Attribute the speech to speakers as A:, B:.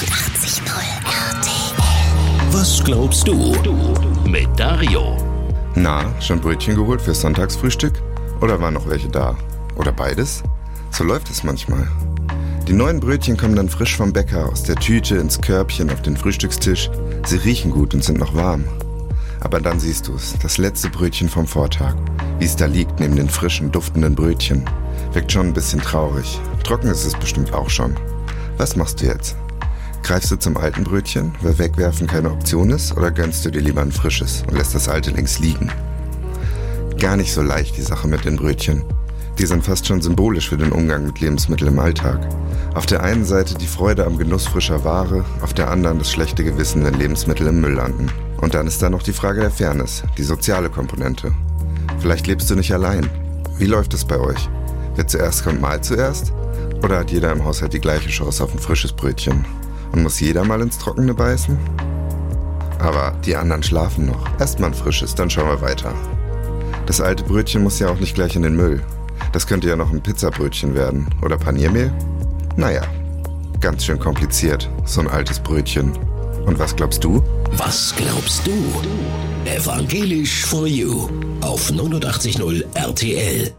A: 89.0 RTL.
B: Was glaubst du? Mit Dario.
C: Na, schon Brötchen geholt fürs Sonntagsfrühstück? Oder waren noch welche da? Oder beides? So läuft es manchmal. Die neuen Brötchen kommen dann frisch vom Bäcker aus der Tüte ins Körbchen auf den Frühstückstisch. Sie riechen gut und sind noch warm. Aber dann siehst du es, das letzte Brötchen vom Vortag, wie es da liegt neben den frischen, duftenden Brötchen. Wirkt schon ein bisschen traurig. Trocken ist es bestimmt auch schon. Was machst du jetzt? Greifst du zum alten Brötchen, weil wegwerfen keine Option ist, oder gönnst du dir lieber ein frisches und lässt das alte links liegen? Gar nicht so leicht die Sache mit den Brötchen. Die sind fast schon symbolisch für den Umgang mit Lebensmitteln im Alltag. Auf der einen Seite die Freude am Genuss frischer Ware, auf der anderen das schlechte Gewissen, wenn Lebensmittel im Müll landen. Und dann ist da noch die Frage der Fairness, die soziale Komponente. Vielleicht lebst du nicht allein. Wie läuft es bei euch? Wer zuerst kommt, mal zuerst? Oder hat jeder im Haushalt die gleiche Chance auf ein frisches Brötchen? Und muss jeder mal ins Trockene beißen? Aber die anderen schlafen noch. Erst mal ein frisches, dann schauen wir weiter. Das alte Brötchen muss ja auch nicht gleich in den Müll. Das könnte ja noch ein Pizzabrötchen werden. Oder Paniermehl? Naja, ganz schön kompliziert, so ein altes Brötchen. Und was glaubst du?
B: Was glaubst du? Evangelisch for You auf 89.0 RTL.